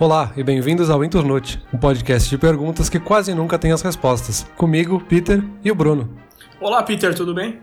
Olá e bem-vindos ao Inturnute, um podcast de perguntas que quase nunca tem as respostas. Comigo, Peter e o Bruno. Olá, Peter, tudo bem?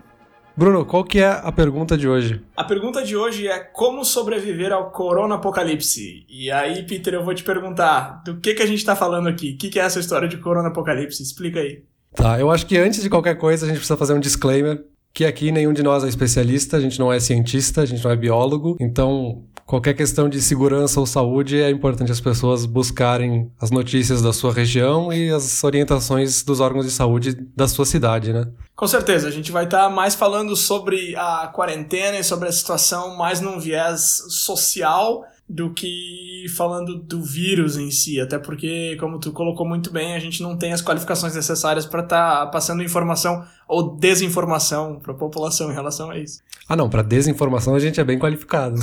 Bruno, qual que é a pergunta de hoje? A pergunta de hoje é como sobreviver ao corona apocalipse. E aí, Peter, eu vou te perguntar, do que que a gente tá falando aqui? O que, que é essa história de corona apocalipse? Explica aí. Tá, eu acho que antes de qualquer coisa a gente precisa fazer um disclaimer que aqui nenhum de nós é especialista, a gente não é cientista, a gente não é biólogo, então qualquer questão de segurança ou saúde é importante as pessoas buscarem as notícias da sua região e as orientações dos órgãos de saúde da sua cidade, né? Com certeza, a gente vai estar tá mais falando sobre a quarentena e sobre a situação mais num viés social do que falando do vírus em si, até porque, como tu colocou muito bem, a gente não tem as qualificações necessárias para estar tá passando informação ou desinformação para a população em relação a isso. Ah, não, para desinformação a gente é bem qualificado.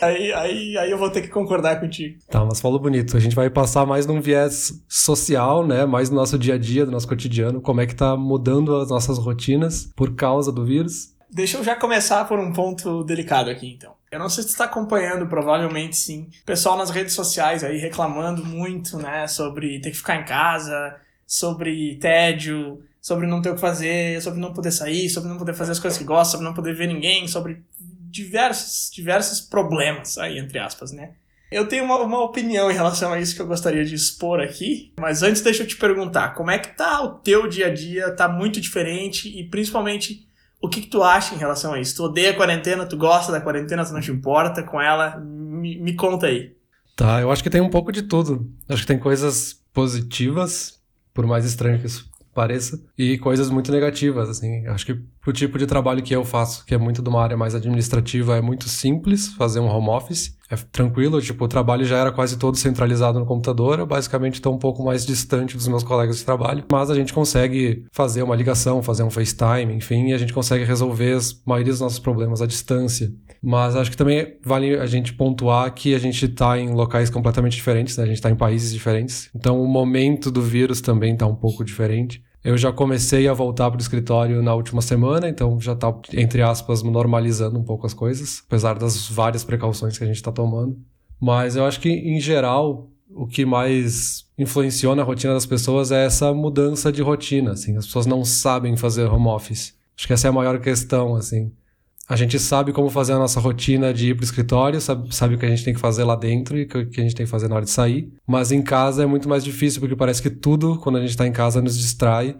Aí, aí, aí eu vou ter que concordar contigo. Tá, mas falou bonito. A gente vai passar mais num viés social, né? Mais no nosso dia a dia, do nosso cotidiano. Como é que tá mudando as nossas rotinas por causa do vírus. Deixa eu já começar por um ponto delicado aqui, então. Eu não sei se você está acompanhando, provavelmente sim. Pessoal nas redes sociais aí reclamando muito, né? Sobre ter que ficar em casa, sobre tédio, sobre não ter o que fazer, sobre não poder sair, sobre não poder fazer as coisas que gosta, sobre não poder ver ninguém, sobre diversos, diversos problemas aí, entre aspas, né? Eu tenho uma, uma opinião em relação a isso que eu gostaria de expor aqui, mas antes deixa eu te perguntar, como é que tá o teu dia a dia? Tá muito diferente e principalmente o que, que tu acha em relação a isso? Tu odeia a quarentena, tu gosta da quarentena, tu não te importa com ela? Me, me conta aí. Tá, eu acho que tem um pouco de tudo. Acho que tem coisas positivas, por mais estranho que isso pareça, e coisas muito negativas, assim. Acho que pro tipo de trabalho que eu faço, que é muito de uma área mais administrativa, é muito simples fazer um home office. É tranquilo, tipo, o trabalho já era quase todo centralizado no computador, eu basicamente estou um pouco mais distante dos meus colegas de trabalho, mas a gente consegue fazer uma ligação, fazer um FaceTime, enfim, e a gente consegue resolver a maioria dos nossos problemas à distância. Mas acho que também vale a gente pontuar que a gente está em locais completamente diferentes, né? A gente está em países diferentes. Então o momento do vírus também está um pouco diferente. Eu já comecei a voltar para o escritório na última semana, então já está, entre aspas, normalizando um pouco as coisas, apesar das várias precauções que a gente está tomando. Mas eu acho que, em geral, o que mais influenciou na rotina das pessoas é essa mudança de rotina, assim. As pessoas não sabem fazer home office. Acho que essa é a maior questão, assim. A gente sabe como fazer a nossa rotina de ir para o escritório, sabe, sabe o que a gente tem que fazer lá dentro e o que a gente tem que fazer na hora de sair. Mas em casa é muito mais difícil, porque parece que tudo, quando a gente está em casa, nos distrai.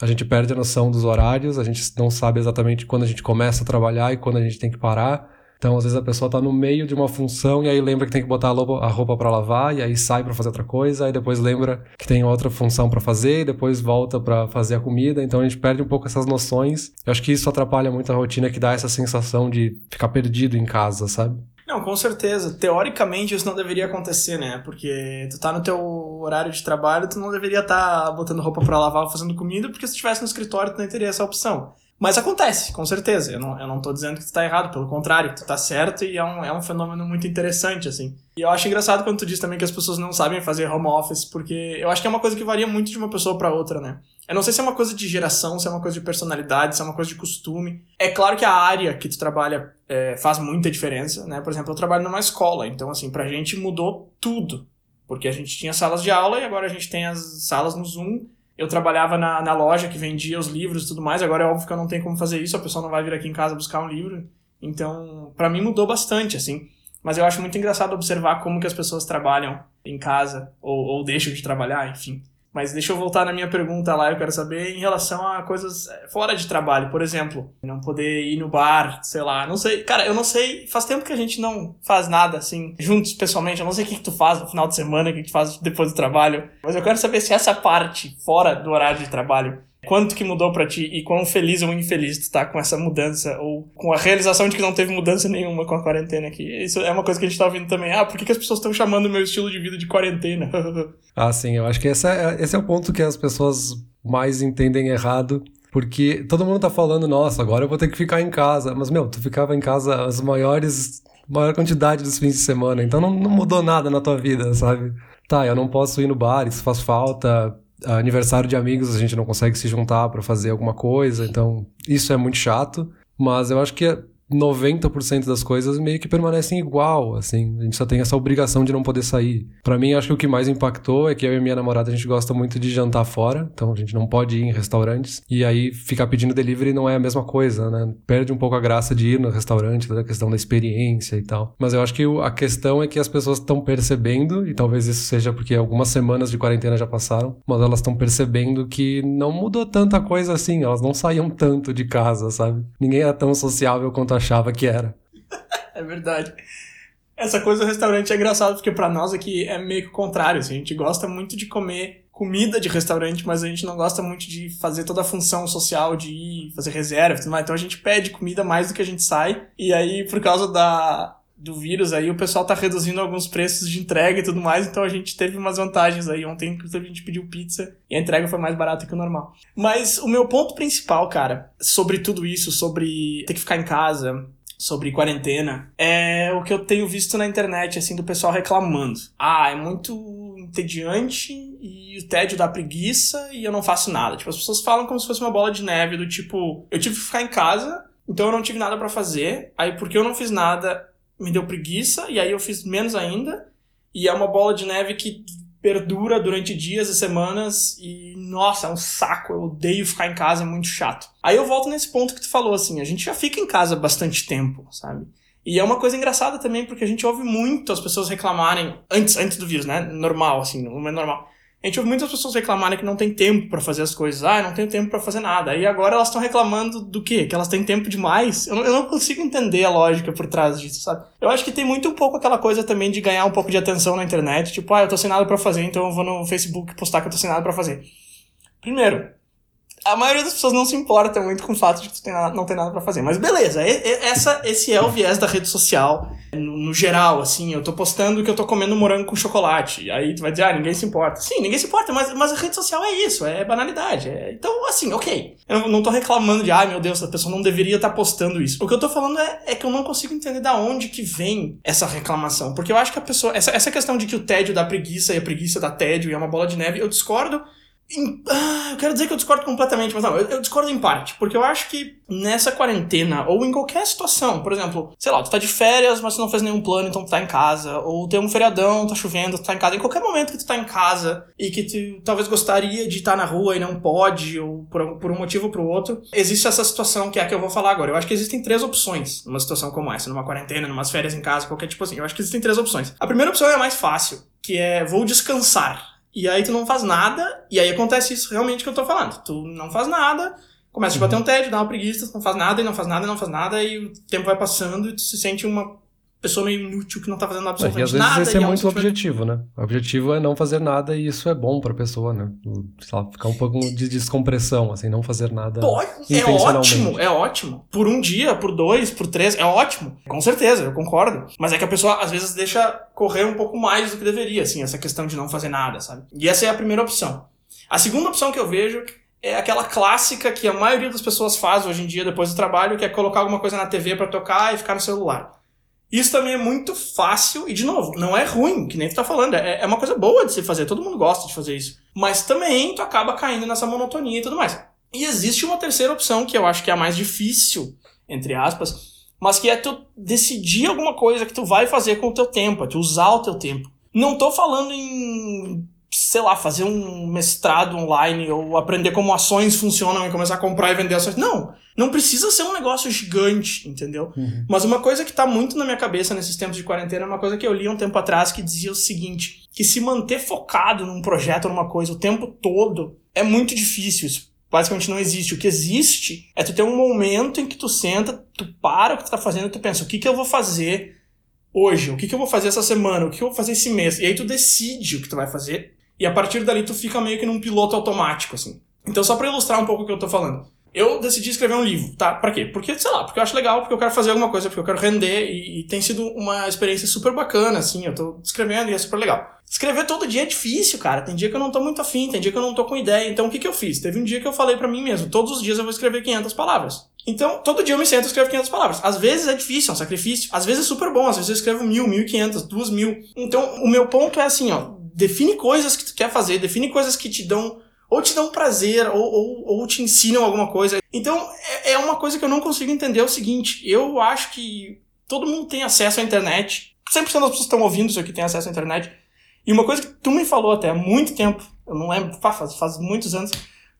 A gente perde a noção dos horários, a gente não sabe exatamente quando a gente começa a trabalhar e quando a gente tem que parar. Então, às vezes a pessoa está no meio de uma função e aí lembra que tem que botar a roupa para lavar e aí sai para fazer outra coisa, aí depois lembra que tem outra função para fazer e depois volta para fazer a comida. Então a gente perde um pouco essas noções. Eu acho que isso atrapalha muito a rotina que dá essa sensação de ficar perdido em casa, sabe? Não, com certeza. Teoricamente isso não deveria acontecer, né? Porque tu tá no teu horário de trabalho, tu não deveria estar tá botando roupa para lavar ou fazendo comida, porque se estivesse no escritório tu não teria essa opção. Mas acontece, com certeza. Eu não, eu não tô dizendo que tu tá errado, pelo contrário, tu tá certo e é um, é um fenômeno muito interessante, assim. E eu acho engraçado quando tu diz também que as pessoas não sabem fazer home office, porque eu acho que é uma coisa que varia muito de uma pessoa para outra, né? Eu não sei se é uma coisa de geração, se é uma coisa de personalidade, se é uma coisa de costume. É claro que a área que tu trabalha é, faz muita diferença, né? Por exemplo, eu trabalho numa escola, então, assim, pra gente mudou tudo. Porque a gente tinha salas de aula e agora a gente tem as salas no Zoom eu trabalhava na, na loja que vendia os livros e tudo mais, agora é óbvio que eu não tenho como fazer isso, a pessoa não vai vir aqui em casa buscar um livro. Então, para mim mudou bastante, assim. Mas eu acho muito engraçado observar como que as pessoas trabalham em casa, ou, ou deixam de trabalhar, enfim. Mas deixa eu voltar na minha pergunta lá, eu quero saber em relação a coisas eh, fora de trabalho, por exemplo, não poder ir no bar, sei lá, não sei. Cara, eu não sei, faz tempo que a gente não faz nada assim, juntos pessoalmente, eu não sei o que, que tu faz no final de semana, o que, que tu faz depois do trabalho, mas eu quero saber se essa parte fora do horário de trabalho Quanto que mudou para ti e quão feliz ou infeliz tu tá com essa mudança ou com a realização de que não teve mudança nenhuma com a quarentena aqui? Isso é uma coisa que a gente tá ouvindo também. Ah, por que, que as pessoas estão chamando o meu estilo de vida de quarentena? ah, sim, eu acho que esse é, esse é o ponto que as pessoas mais entendem errado. Porque todo mundo tá falando, nossa, agora eu vou ter que ficar em casa. Mas, meu, tu ficava em casa as maiores, maior quantidade dos fins de semana. Então não, não mudou nada na tua vida, sabe? Tá, eu não posso ir no bar, isso faz falta aniversário de amigos a gente não consegue se juntar para fazer alguma coisa, então isso é muito chato. Mas eu acho que 90% das coisas meio que permanecem igual, assim. A gente só tem essa obrigação de não poder sair. Para mim, acho que o que mais impactou é que eu e minha namorada, a gente gosta muito de jantar fora, então a gente não pode ir em restaurantes. E aí, ficar pedindo delivery não é a mesma coisa, né? Perde um pouco a graça de ir no restaurante, toda a questão da experiência e tal. Mas eu acho que a questão é que as pessoas estão percebendo, e talvez isso seja porque algumas semanas de quarentena já passaram, mas elas estão percebendo que não mudou tanta coisa assim, elas não saíam tanto de casa, sabe? Ninguém era tão sociável quanto achava que era. é verdade. Essa coisa do restaurante é engraçado porque para nós aqui é meio que o contrário. Assim, a gente gosta muito de comer comida de restaurante, mas a gente não gosta muito de fazer toda a função social de ir fazer reserva e tudo mais. Então a gente pede comida mais do que a gente sai. E aí, por causa da, do vírus aí, o pessoal tá reduzindo alguns preços de entrega e tudo mais, então a gente teve umas vantagens aí. Ontem, inclusive, a gente pediu pizza e a entrega foi mais barata que o normal. Mas o meu ponto principal, cara, sobre tudo isso, sobre ter que ficar em casa, sobre quarentena, é o que eu tenho visto na internet, assim, do pessoal reclamando. Ah, é muito entediante e o tédio dá preguiça e eu não faço nada. Tipo, as pessoas falam como se fosse uma bola de neve, do tipo, eu tive que ficar em casa, então eu não tive nada para fazer, aí porque eu não fiz nada, me deu preguiça, e aí eu fiz menos ainda, e é uma bola de neve que perdura durante dias e semanas e nossa, é um saco, eu odeio ficar em casa, é muito chato. Aí eu volto nesse ponto que tu falou assim, a gente já fica em casa bastante tempo, sabe? E é uma coisa engraçada também porque a gente ouve muito as pessoas reclamarem antes antes do vírus, né? Normal assim, não é normal a gente ouve muitas pessoas reclamarem que não tem tempo para fazer as coisas. Ah, não tenho tempo para fazer nada. E agora elas estão reclamando do quê? Que elas têm tempo demais? Eu não, eu não, consigo entender a lógica por trás disso, sabe? Eu acho que tem muito um pouco aquela coisa também de ganhar um pouco de atenção na internet. Tipo, ah, eu tô sem nada pra fazer, então eu vou no Facebook postar que eu tô sem nada pra fazer. Primeiro, a maioria das pessoas não se importa muito com o fato de que tu não tem nada para fazer. Mas beleza, essa, esse é o viés da rede social, no, no, geral, assim. Eu tô postando que eu tô comendo morango com chocolate. Aí tu vai dizer, ah, ninguém se importa. Sim, ninguém se importa, mas, mas a rede social é isso, é banalidade. É... Então, assim, ok. Eu não tô reclamando de, ah, meu Deus, a pessoa não deveria estar tá postando isso. O que eu tô falando é, é, que eu não consigo entender da onde que vem essa reclamação. Porque eu acho que a pessoa. Essa, essa questão de que o tédio dá preguiça e a preguiça dá tédio e é uma bola de neve, eu discordo ah, eu quero dizer que eu discordo completamente, mas não, eu, eu, discordo em parte, porque eu acho que nessa quarentena, ou em qualquer situação, por exemplo, sei lá, tu tá de férias, mas tu não fez nenhum plano, então tu tá em casa, ou tem um feriadão, tá chovendo, tu tá em casa, em qualquer momento que tu tá em casa e que tu talvez gostaria de estar na rua e não pode, ou por, por um motivo ou por outro, existe essa situação que é a que eu vou falar agora. Eu acho que existem três opções numa situação como essa, numa quarentena, numas férias em casa, qualquer tipo assim. Eu acho que existem três opções. A primeira opção é a mais fácil, que é vou descansar e aí tu não faz nada, e aí acontece isso realmente que eu tô falando. Tu não faz nada, começa a bater um tédio, dá uma preguiça, tu não faz nada, e não faz nada, e não faz nada, e o tempo vai passando e tu se sente uma pessoa meio inútil que não tá fazendo absolutamente nada. E às vezes esse é, é muito o objetivo, né? O objetivo é não fazer nada e isso é bom pra pessoa, né? Sei lá, ficar um pouco de descompressão, assim, não fazer nada. Pode, é ótimo, é ótimo. Por um dia, por dois, por três, é ótimo. Com certeza, eu concordo. Mas é que a pessoa às vezes deixa correr um pouco mais do que deveria, assim, essa questão de não fazer nada, sabe? E essa é a primeira opção. A segunda opção que eu vejo é aquela clássica que a maioria das pessoas faz hoje em dia depois do trabalho, que é colocar alguma coisa na TV para tocar e ficar no celular. Isso também é muito fácil, e de novo, não é ruim, que nem tu tá falando, é, é uma coisa boa de se fazer, todo mundo gosta de fazer isso. Mas também tu acaba caindo nessa monotonia e tudo mais. E existe uma terceira opção, que eu acho que é a mais difícil, entre aspas, mas que é tu decidir alguma coisa que tu vai fazer com o teu tempo, é tu usar o teu tempo. Não tô falando em sei lá, fazer um mestrado online ou aprender como ações funcionam e começar a comprar e vender ações. Não, não precisa ser um negócio gigante, entendeu? Uhum. Mas uma coisa que tá muito na minha cabeça nesses tempos de quarentena é uma coisa que eu li um tempo atrás que dizia o seguinte, que se manter focado num projeto ou numa coisa o tempo todo é muito difícil. Isso basicamente não existe. O que existe é tu ter um momento em que tu senta, tu para o que tu tá fazendo e tu pensa, o que que eu vou fazer hoje? O que que eu vou fazer essa semana? O que eu vou fazer esse mês? E aí tu decide o que tu vai fazer e a partir dali tu fica meio que num piloto automático, assim. Então, só para ilustrar um pouco o que eu tô falando. Eu decidi escrever um livro, tá? Pra quê? Porque, sei lá, porque eu acho legal, porque eu quero fazer alguma coisa, porque eu quero render, e, e tem sido uma experiência super bacana, assim, eu tô escrevendo e é super legal. Escrever todo dia é difícil, cara. Tem dia que eu não tô muito afim, tem dia que eu não tô com ideia. Então, o que que eu fiz? Teve um dia que eu falei para mim mesmo, todos os dias eu vou escrever 500 palavras. Então, todo dia eu me sento e escrevo 500 palavras. Às vezes é difícil, é um sacrifício. Às vezes é super bom, às vezes eu escrevo mil, mil e quinhentas, duas mil. Então, o meu ponto é assim, ó define coisas que tu quer fazer, define coisas que te dão ou te dão prazer, ou, ou, ou te ensinam alguma coisa. Então, é, é uma coisa que eu não consigo entender é o seguinte, eu acho que todo mundo tem acesso à internet, 100% das pessoas que estão ouvindo isso aqui têm acesso à internet, e uma coisa que tu me falou até há muito tempo, eu não lembro, faz, faz muitos anos,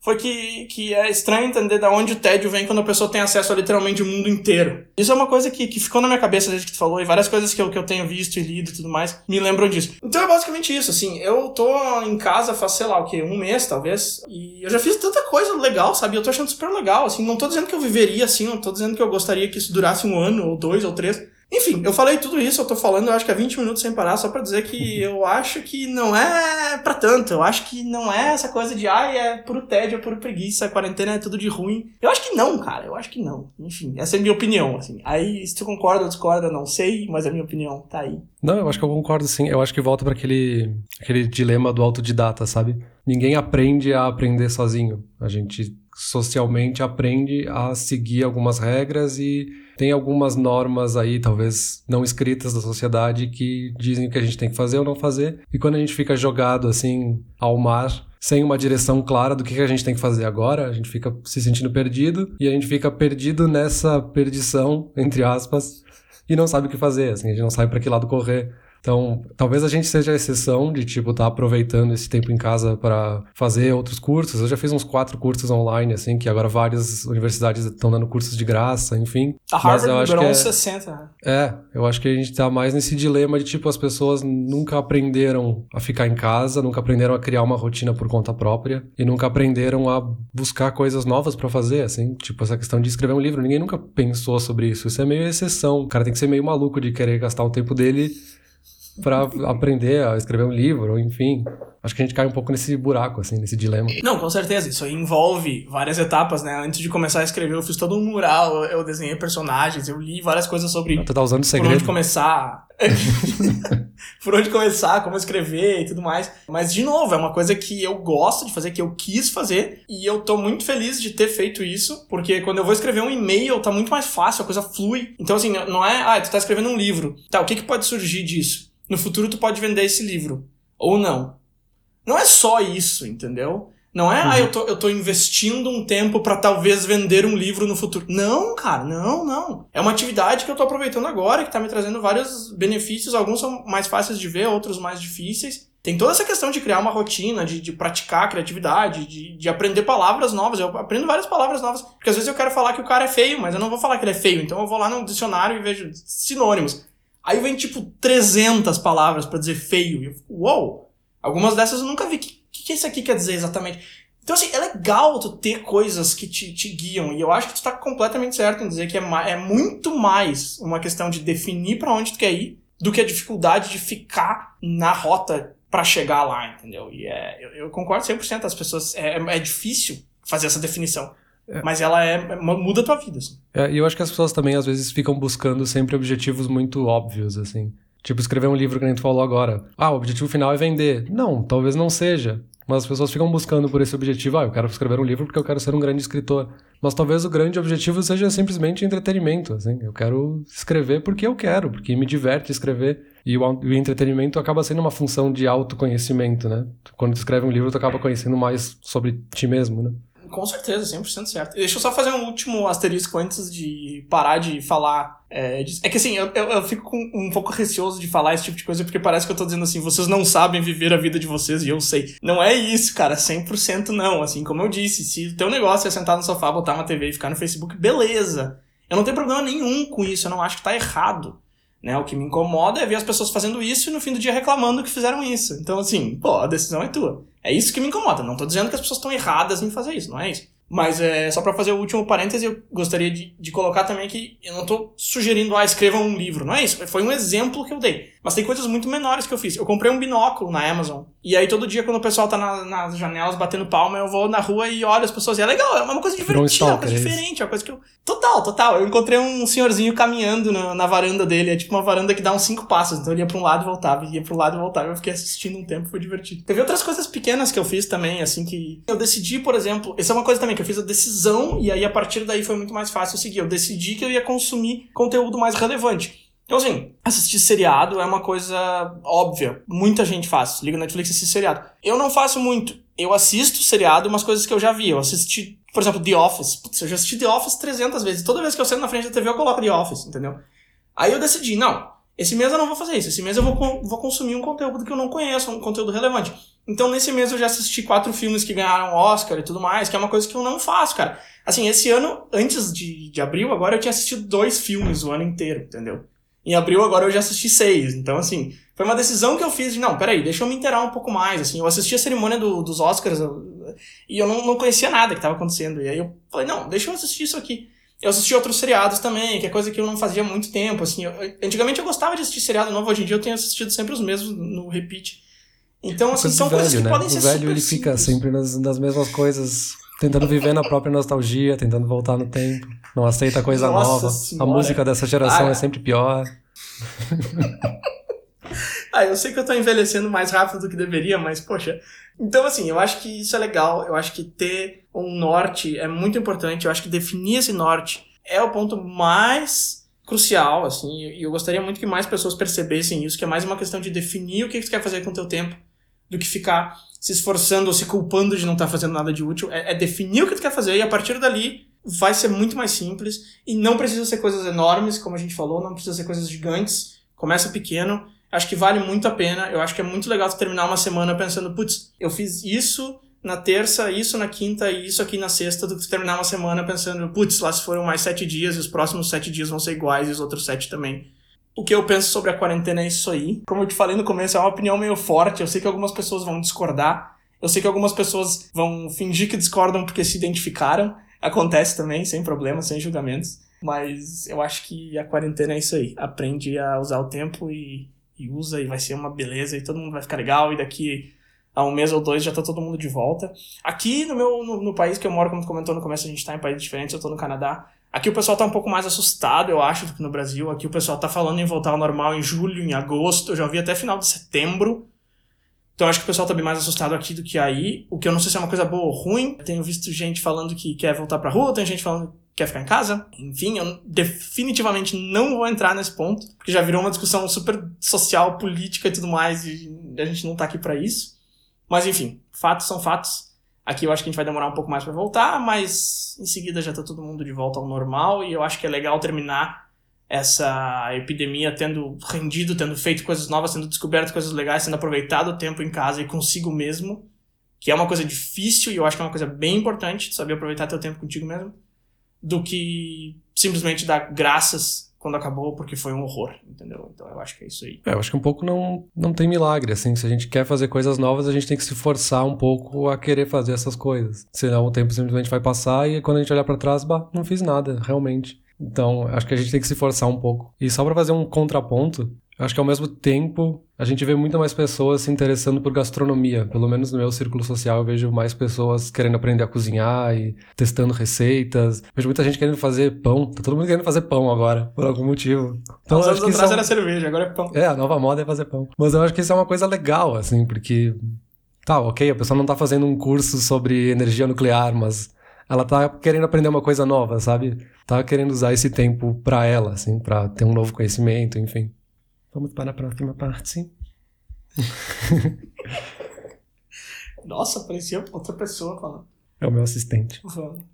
foi que, que é estranho entender de onde o tédio vem quando a pessoa tem acesso a literalmente o mundo inteiro. Isso é uma coisa que, que ficou na minha cabeça desde que tu falou, e várias coisas que eu, que eu tenho visto e lido e tudo mais me lembram disso. Então é basicamente isso, assim, eu tô em casa faz, sei lá, o quê, um mês talvez, e eu já fiz tanta coisa legal, sabe? Eu tô achando super legal, assim, não tô dizendo que eu viveria assim, não tô dizendo que eu gostaria que isso durasse um ano, ou dois, ou três, enfim, eu falei tudo isso, eu tô falando, eu acho que há 20 minutos sem parar, só pra dizer que eu acho que não é para tanto. Eu acho que não é essa coisa de, ai, é puro tédio, é puro preguiça, a quarentena é tudo de ruim. Eu acho que não, cara, eu acho que não. Enfim, essa é a minha opinião, assim. Aí, se tu concorda ou discorda, não sei, mas a minha opinião tá aí. Não, eu acho que eu concordo sim. Eu acho que volta para aquele, aquele dilema do autodidata, sabe? Ninguém aprende a aprender sozinho. A gente socialmente aprende a seguir algumas regras e tem algumas normas aí, talvez não escritas da sociedade, que dizem o que a gente tem que fazer ou não fazer. E quando a gente fica jogado assim ao mar, sem uma direção clara do que a gente tem que fazer agora, a gente fica se sentindo perdido e a gente fica perdido nessa perdição, entre aspas, e não sabe o que fazer, assim, a gente não sabe para que lado correr. Então, talvez a gente seja a exceção de, tipo, estar tá aproveitando esse tempo em casa para fazer outros cursos. Eu já fiz uns quatro cursos online, assim, que agora várias universidades estão dando cursos de graça, enfim. A Harvard Mas liberou uns é, 60. Né? É, eu acho que a gente tá mais nesse dilema de, tipo, as pessoas nunca aprenderam a ficar em casa, nunca aprenderam a criar uma rotina por conta própria e nunca aprenderam a buscar coisas novas para fazer, assim. Tipo, essa questão de escrever um livro. Ninguém nunca pensou sobre isso. Isso é meio exceção. O cara tem que ser meio maluco de querer gastar o tempo dele para aprender a escrever um livro, ou enfim. Acho que a gente cai um pouco nesse buraco, assim, nesse dilema. Não, com certeza. Isso envolve várias etapas, né? Antes de começar a escrever, eu fiz todo um mural, eu desenhei personagens, eu li várias coisas sobre. Tu tá usando segredo. Por onde começar. por onde começar, como escrever e tudo mais. Mas, de novo, é uma coisa que eu gosto de fazer, que eu quis fazer, e eu tô muito feliz de ter feito isso, porque quando eu vou escrever um e-mail, tá muito mais fácil, a coisa flui. Então, assim, não é, ah, tu tá escrevendo um livro. Tá, o que, que pode surgir disso? No futuro tu pode vender esse livro. Ou não. Não é só isso, entendeu? Não é, uhum. ah, eu tô, eu tô investindo um tempo para talvez vender um livro no futuro. Não, cara, não, não. É uma atividade que eu tô aproveitando agora, que tá me trazendo vários benefícios. Alguns são mais fáceis de ver, outros mais difíceis. Tem toda essa questão de criar uma rotina, de, de praticar criatividade, de, de aprender palavras novas. Eu aprendo várias palavras novas. Porque às vezes eu quero falar que o cara é feio, mas eu não vou falar que ele é feio. Então eu vou lá no dicionário e vejo sinônimos. Aí vem tipo 300 palavras para dizer feio. E eu fico, uou! Algumas dessas eu nunca vi. O que, que isso aqui quer dizer exatamente? Então, assim, é legal tu ter coisas que te, te guiam. E eu acho que tu tá completamente certo em dizer que é, é muito mais uma questão de definir para onde tu quer ir do que a dificuldade de ficar na rota para chegar lá, entendeu? E é, eu, eu concordo 100%. As pessoas. É, é difícil fazer essa definição. É. Mas ela é, muda a tua vida, assim. É, e eu acho que as pessoas também, às vezes, ficam buscando sempre objetivos muito óbvios, assim. Tipo, escrever um livro que a gente falou agora. Ah, o objetivo final é vender. Não, talvez não seja. Mas as pessoas ficam buscando por esse objetivo. Ah, eu quero escrever um livro porque eu quero ser um grande escritor. Mas talvez o grande objetivo seja simplesmente entretenimento, assim. Eu quero escrever porque eu quero, porque me diverte escrever. E o, o entretenimento acaba sendo uma função de autoconhecimento, né? Quando tu escreve um livro, tu acaba conhecendo mais sobre ti mesmo, né? Com certeza, 100% certo. Deixa eu só fazer um último asterisco antes de parar de falar. É, de... é que assim, eu, eu, eu, fico um pouco receoso de falar esse tipo de coisa porque parece que eu tô dizendo assim, vocês não sabem viver a vida de vocês e eu sei. Não é isso, cara, 100% não. Assim, como eu disse, se o teu negócio é sentar no sofá, botar uma TV e ficar no Facebook, beleza. Eu não tenho problema nenhum com isso, eu não acho que tá errado. Né? O que me incomoda é ver as pessoas fazendo isso e no fim do dia reclamando que fizeram isso. Então, assim, pô, a decisão é tua. É isso que me incomoda. Não tô dizendo que as pessoas estão erradas em fazer isso, não é isso. Mas é, só para fazer o último parêntese, eu gostaria de, de colocar também que eu não tô sugerindo, ah, escreva um livro. Não é isso. Foi um exemplo que eu dei. Mas tem coisas muito menores que eu fiz. Eu comprei um binóculo na Amazon. E aí todo dia, quando o pessoal tá na, nas janelas batendo palma, eu vou na rua e olho as pessoas. E é legal, é uma coisa divertida, é uma coisa diferente, é uma coisa que eu. Total, total. Eu encontrei um senhorzinho caminhando na, na varanda dele. É tipo uma varanda que dá uns cinco passos. Então ele ia pra um lado e voltava, ia pro lado e voltava. Eu fiquei assistindo um tempo, foi divertido. Teve outras coisas pequenas que eu fiz também, assim, que. Eu decidi, por exemplo. Essa é uma coisa também que eu fiz a decisão, e aí a partir daí foi muito mais fácil seguir. Eu decidi que eu ia consumir conteúdo mais relevante. Então, assim, assistir seriado é uma coisa óbvia. Muita gente faz. Liga Netflix e assiste seriado. Eu não faço muito. Eu assisto seriado, umas coisas que eu já vi. Eu assisti, por exemplo, The Office. Putz, eu já assisti The Office 300 vezes. Toda vez que eu sento na frente da TV, eu coloco The Office, entendeu? Aí eu decidi, não, esse mês eu não vou fazer isso. Esse mês eu vou, vou consumir um conteúdo que eu não conheço, um conteúdo relevante. Então, nesse mês eu já assisti quatro filmes que ganharam Oscar e tudo mais, que é uma coisa que eu não faço, cara. Assim, esse ano, antes de, de abril, agora eu tinha assistido dois filmes o ano inteiro, entendeu? Em abril agora eu já assisti seis. Então, assim, foi uma decisão que eu fiz de, não, peraí, deixa eu me inteirar um pouco mais, assim. Eu assisti a cerimônia do, dos Oscars eu, e eu não, não conhecia nada que estava acontecendo. E aí eu falei, não, deixa eu assistir isso aqui. Eu assisti outros seriados também, que é coisa que eu não fazia há muito tempo, assim. Eu, antigamente eu gostava de assistir seriado novo, hoje em dia eu tenho assistido sempre os mesmos no repeat. Então, assim, são velho, coisas que né? podem o ser velho, ele fica simples. sempre nas, nas mesmas coisas, tentando viver na própria nostalgia, tentando voltar no tempo, não aceita coisa Nossa nova. senhora. A música dessa geração Ah, é sempre pior. Ah, eu sei que eu tô envelhecendo mais rápido do que deveria, mas, poxa. Então, assim, eu acho que isso é legal. Eu acho que ter um norte é muito importante. Eu acho que definir esse norte é o ponto mais crucial, assim. E eu gostaria muito que mais pessoas percebessem isso, que é mais uma questão de definir o que tu quer fazer com o teu tempo, do que ficar se esforçando ou se culpando de não estar fazendo nada de útil. É, é definir o que tu quer fazer e a partir dali vai ser muito mais simples. E não precisa ser coisas enormes, como a gente falou, não precisa ser coisas gigantes. Começa pequeno acho que vale muito a pena. Eu acho que é muito legal tu terminar uma semana pensando, putz, eu fiz isso na terça, isso na quinta e isso aqui na sexta, do que tu terminar uma semana pensando, putz, lá se foram mais sete dias e os próximos sete dias vão ser iguais e os outros sete também. O que eu penso sobre a quarentena é isso aí. Como eu te falei no começo, é uma opinião meio forte. Eu sei que algumas pessoas vão discordar. Eu sei que algumas pessoas vão fingir que discordam porque se identificaram. Acontece também, sem problemas, sem julgamentos. Mas eu acho que a quarentena é isso aí. Aprende a usar o tempo e e usa e vai ser uma beleza e todo mundo vai ficar legal e daqui a um mês ou dois já tá todo mundo de volta. Aqui no meu no, no país que eu moro, como tu comentou no começo, a gente tá em países diferentes, eu tô no Canadá. Aqui o pessoal tá um pouco mais assustado, eu acho, do que no Brasil. Aqui o pessoal tá falando em voltar ao normal em julho, em agosto, eu já vi até final de setembro. Então eu acho que o pessoal tá bem mais assustado aqui do que aí, o que eu não sei se é uma coisa boa ou ruim. Eu tenho visto gente falando que quer voltar pra rua, tem gente falando que quer ficar em casa. Enfim, eu definitivamente não vou entrar nesse ponto, porque já virou uma discussão super social, política e tudo mais, e a gente não tá aqui para isso. Mas enfim, fatos são fatos. Aqui eu acho que a gente vai demorar um pouco mais para voltar, mas em seguida já tá todo mundo de volta ao normal e eu acho que é legal terminar essa epidemia tendo rendido, tendo feito coisas novas, tendo descoberto coisas legais, tendo aproveitado o tempo em casa e consigo mesmo, que é uma coisa difícil e eu acho que é uma coisa bem importante, saber aproveitar teu tempo contigo mesmo do que simplesmente dar graças quando acabou porque foi um horror, entendeu? Então eu acho que é isso aí. É, eu acho que um pouco não, não tem milagre, assim. Se a gente quer fazer coisas novas, a gente tem que se forçar um pouco a querer fazer essas coisas. Senão o tempo simplesmente vai passar e quando a gente olhar para trás, bah, não fiz nada, realmente. Então, acho que a gente tem que se forçar um pouco. E só para fazer um contraponto, Acho que ao mesmo tempo a gente vê muito mais pessoas se interessando por gastronomia. Pelo menos no meu círculo social eu vejo mais pessoas querendo aprender a cozinhar e testando receitas. Vejo muita gente querendo fazer pão. Tá todo mundo querendo fazer pão agora, por algum motivo. Então, eu anos que atrás isso é era cerveja, agora é pão. É, a nova moda é fazer pão. Mas eu acho que isso é uma coisa legal, assim, porque. Tá, ok, a pessoa não tá fazendo um curso sobre energia nuclear, mas ela tá querendo aprender uma coisa nova, sabe? Tá querendo usar esse tempo pra ela, assim, pra ter um novo conhecimento, enfim. Vamos para a próxima parte. Nossa, parecia outra pessoa falando. É o meu assistente. falando.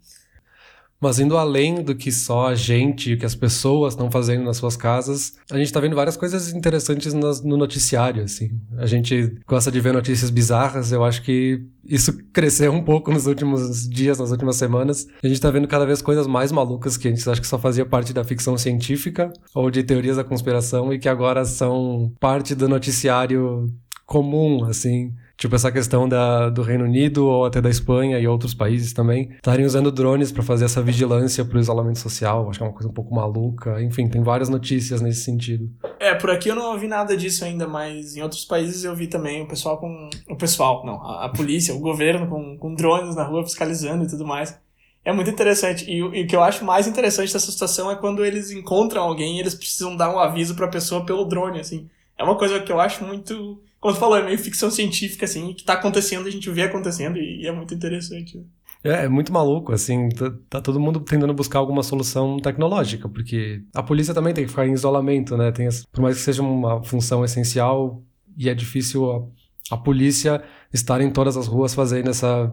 Mas indo além do que só a gente o que as pessoas estão fazendo nas suas casas, a gente tá vendo várias coisas interessantes no noticiário, assim. A gente gosta de ver notícias bizarras, eu acho que isso cresceu um pouco nos últimos dias, nas últimas semanas. A gente tá vendo cada vez coisas mais malucas que a gente acha que só fazia parte da ficção científica ou de teorias da conspiração e que agora são parte do noticiário comum, assim. Tipo essa questão da, do Reino Unido ou até da Espanha e outros países também estarem usando drones para fazer essa vigilância pro isolamento social. Acho que é uma coisa um pouco maluca. Enfim, tem várias notícias nesse sentido. É, por aqui eu não ouvi nada disso ainda, mas em outros países eu vi também o pessoal com. O pessoal, não, a, a polícia, o governo com, com drones na rua fiscalizando e tudo mais. É muito interessante. E, o- e o que eu acho mais interessante dessa situação é quando eles encontram alguém e eles precisam dar um aviso pra pessoa pelo drone, assim. É uma coisa que eu acho muito. Como tu falou, é meio ficção científica, assim, que tá acontecendo, a gente vê acontecendo e, é muito interessante. É, é muito maluco, assim, tá, tá, todo mundo tentando buscar alguma solução tecnológica, porque a polícia também tem que ficar em isolamento, né? Tem, por mais que seja uma função essencial, e é difícil a, a polícia estar em todas as ruas fazendo essa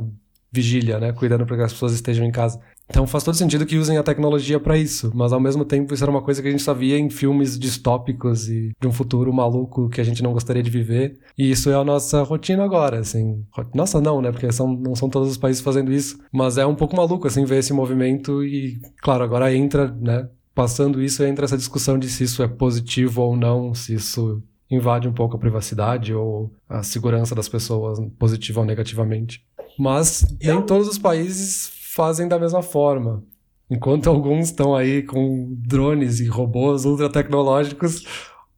vigília, né? Cuidando para que as pessoas estejam em casa. Então faz todo sentido que usem a tecnologia para isso, mas ao mesmo tempo isso era uma coisa que a gente só via em filmes distópicos e de um futuro maluco que a gente não gostaria de viver. E isso é a nossa rotina agora, assim. Nossa, não, né? Porque são, não são todos os países fazendo isso, mas é um pouco maluco assim ver esse movimento e, claro, agora entra, né? Passando isso, entra essa discussão de se isso é positivo ou não, se isso invade um pouco a privacidade ou a segurança das pessoas, positiva ou negativamente. Mas nem todos os países fazem da mesma forma. Enquanto alguns estão aí com drones e robôs ultra tecnológicos,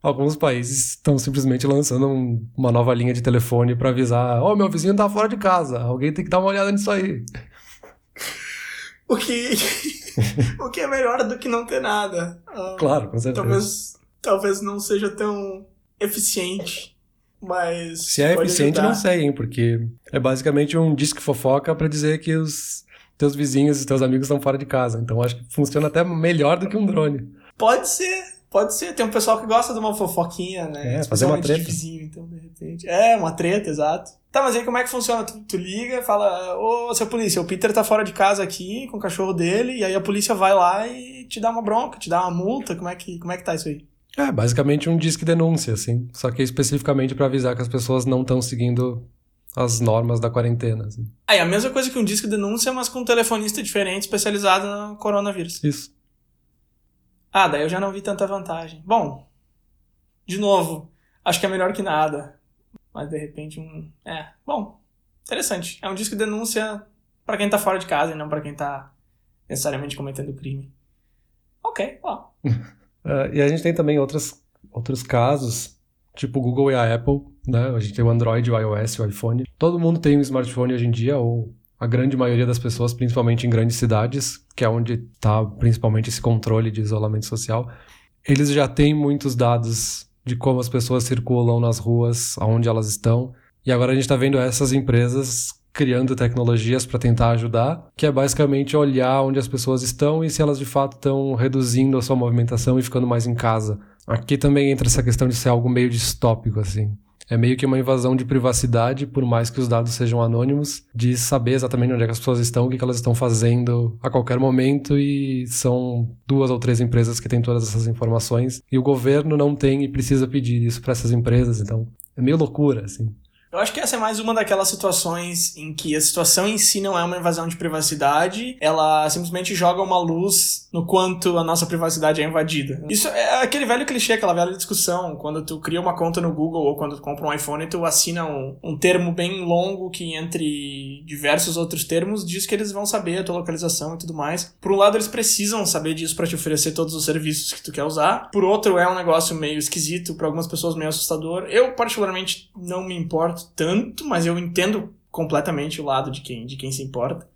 alguns países estão simplesmente lançando um, uma nova linha de telefone para avisar: "Ó, oh, meu vizinho tá fora de casa, alguém tem que dar uma olhada nisso aí". O que o que é melhor do que não ter nada. Claro, com certeza. Talvez talvez não seja tão eficiente mas. Se é eficiente, ajudar. não sei, hein? Porque é basicamente um disco fofoca para dizer que os teus vizinhos e teus amigos estão fora de casa. Então acho que funciona até melhor do que um drone. Pode ser, pode ser. Tem um pessoal que gosta de uma fofoquinha, né? É, fazer uma treta. vizinho, então, de repente. É, uma treta, exato. Tá, mas aí como é que funciona? Tu, tu liga, fala, ô, seu polícia, o Peter tá fora de casa aqui com o cachorro dele, e aí a polícia vai lá e te dá uma bronca, te dá uma multa. Como é que, como é que tá isso aí? É, basicamente um disque denúncia, assim. Só que especificamente para avisar que as pessoas não estão seguindo as normas da quarentena. Assim. É, a mesma coisa que um disque denúncia, mas com um telefonista diferente especializado no coronavírus. Isso. Ah, daí eu já não vi tanta vantagem. Bom, de novo, acho que é melhor que nada. Mas de repente um. É, bom, interessante. É um disco denúncia para quem tá fora de casa e não para quem tá necessariamente cometendo crime. Ok, ó. Uh, e a gente tem também outras, outros casos, tipo o Google e a Apple, né? A gente tem o Android, o iOS, o iPhone. Todo mundo tem um smartphone hoje em dia, ou a grande maioria das pessoas, principalmente em grandes cidades, que é onde está principalmente esse controle de isolamento social. Eles já têm muitos dados de como as pessoas circulam nas ruas, aonde elas estão. E agora a gente está vendo essas empresas criando tecnologias para tentar ajudar, que é basicamente olhar onde as pessoas estão e se elas de fato estão reduzindo a sua movimentação e ficando mais em casa. Aqui também entra essa questão de ser algo meio distópico, assim. É meio que uma invasão de privacidade, por mais que os dados sejam anônimos, de saber exatamente onde é que as pessoas estão, o que elas estão fazendo a qualquer momento, e são duas ou três empresas que têm todas essas informações, e o governo não tem e precisa pedir isso para essas empresas, então é meio loucura, assim. Eu acho que essa é mais uma daquelas situações em que a situação em si não é uma invasão de privacidade, ela simplesmente joga uma luz no quanto a nossa privacidade é invadida. Isso é aquele velho clichê, aquela velha discussão, quando tu cria uma conta no Google ou quando tu compra um iPhone, tu assina um, um termo bem longo que entre diversos outros termos diz que eles vão saber a tua localização e tudo mais. Por um lado, eles precisam saber disso para te oferecer todos os serviços que tu quer usar. Por outro, é um negócio meio esquisito, para algumas pessoas meio assustador. Eu particularmente não me importo importo tanto, mas eu entendo completamente o lado de quem, de quem se importa.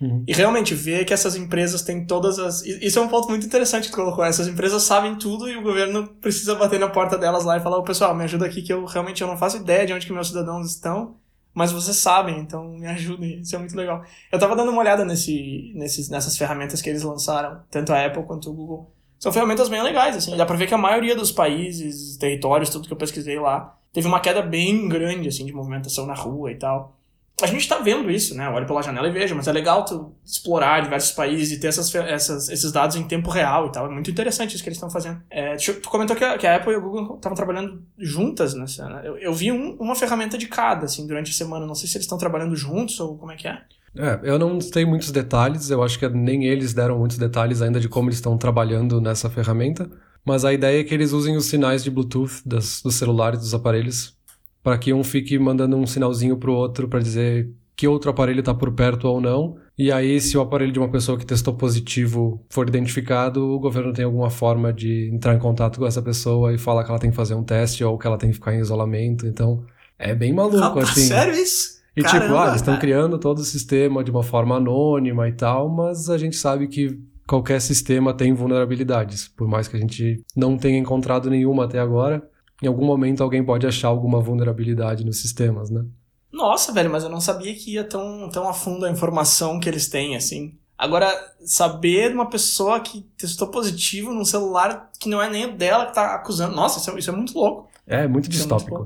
Uhum. E realmente ver que essas empresas têm todas as. Isso é um ponto muito interessante que tu colocou. Essas empresas sabem tudo e o governo precisa bater na porta delas lá e falar: Ô pessoal, me ajuda aqui que eu realmente eu não faço ideia de onde que meus cidadãos estão, mas vocês sabem, então me ajudem. Isso é muito legal. Eu tava dando uma olhada nesse, nesses, nessas ferramentas que eles lançaram, tanto a Apple quanto o Google. São ferramentas bem legais, assim. Dá pra ver que a maioria dos países, territórios, tudo que eu pesquisei lá, teve uma queda bem grande, assim, de movimentação na rua e tal. A gente tá vendo isso, né? Olha pela janela e veja, mas é legal tu explorar diversos países e ter essas, essas, esses dados em tempo real e tal. É muito interessante isso que eles estão fazendo. É, tu comentou que a, que a, Apple e o Google estavam trabalhando juntas nessa. Né? Eu, eu vi um, uma ferramenta de cada, assim, durante a semana. Não sei se eles estão trabalhando juntos ou como é que é. É, eu não tenho muitos detalhes, eu acho que nem eles deram muitos detalhes ainda de como eles estão trabalhando nessa ferramenta. Mas a ideia é que eles usem os sinais de Bluetooth das, dos celulares, dos aparelhos, para que um fique mandando um sinalzinho para o outro para dizer que outro aparelho está por perto ou não. E aí, se o aparelho de uma pessoa que testou positivo for identificado, o governo tem alguma forma de entrar em contato com essa pessoa e falar que ela tem que fazer um teste ou que ela tem que ficar em isolamento. Então, é bem maluco, Rapaz, assim. Sério isso? E Caramba, tipo, ah, eles estão criando todo o sistema de uma forma anônima e tal, mas a gente sabe que qualquer sistema tem vulnerabilidades. Por mais que a gente não tenha encontrado nenhuma até agora, em algum momento alguém pode achar alguma vulnerabilidade nos sistemas, né? nossa, velho, mas eu não sabia que ia tão, tão a fundo a informação que eles têm, assim. Agora, saber de uma pessoa que testou positivo num celular que não é nem o dela que tá acusando. Nossa, isso é, isso é muito louco. É, muito distópico, é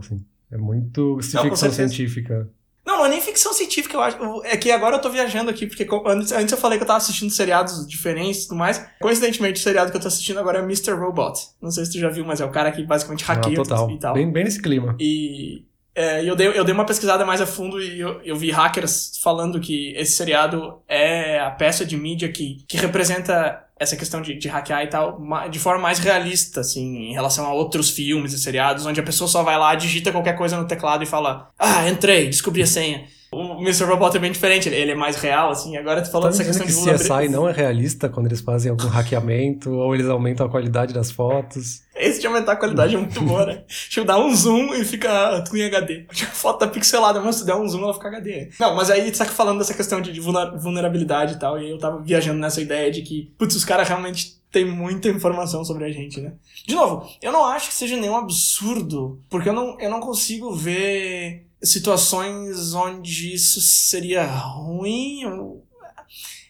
muito assim. É muito ficção científica. Não, não é nem ficção científica, eu acho. É que agora eu tô viajando aqui, porque antes, antes eu falei que eu tava assistindo seriados diferentes e tudo mais. Coincidentemente, o seriado que eu tô assistindo agora é Mr. Robot. Não sei se tu já viu, mas é o cara que basicamente ah, hackeia ah, e tal. Bem, bem nesse clima. E é, eu, dei, eu dei uma pesquisada mais a fundo e eu, eu vi hackers falando que esse seriado é a peça de mídia que, que representa essa questão de, de hackear e tal de forma mais realista, assim, em relação a outros filmes e seriados, onde a pessoa só vai lá, digita qualquer coisa no teclado e fala: Ah, entrei, descobri a senha. O Mr. Robot é bem diferente, ele é mais real, assim. Agora tu falando tá dessa questão que de CSI não é realista quando eles fazem algum hackeamento ou eles aumentam a qualidade das fotos. Esse de aumentar a qualidade é muito boa, né? Deixa eu dar um zoom e fica tudo em HD. A foto tá pixelada, mas se der um zoom ela fica HD. Não, mas aí tu tá falando dessa questão de vulnerabilidade e tal, e eu tava viajando nessa ideia de que, putz, os caras realmente têm muita informação sobre a gente, né? De novo, eu não acho que seja nenhum absurdo, porque eu não, eu não consigo ver situações onde isso seria ruim. Eu,